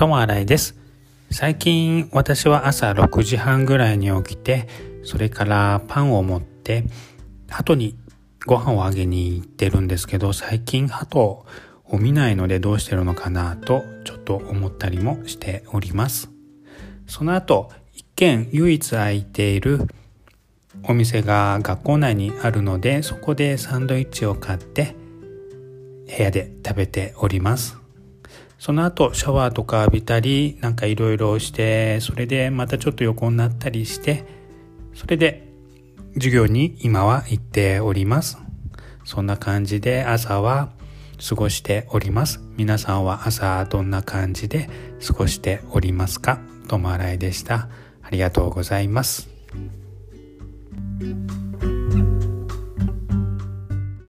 ともあらいです。最近私は朝6時半ぐらいに起きて、それからパンを持って、鳩にご飯をあげに行ってるんですけど、最近鳩を見ないのでどうしてるのかなとちょっと思ったりもしております。その後、一見唯一空いているお店が学校内にあるので、そこでサンドイッチを買って部屋で食べております。その後シャワーとか浴びたりなんかいろいろしてそれでまたちょっと横になったりしてそれで授業に今は行っております。そんな感じで朝は過ごしております。皆さんは朝どんな感じで過ごしておりますか？ともあらいでした。ありがとうございます。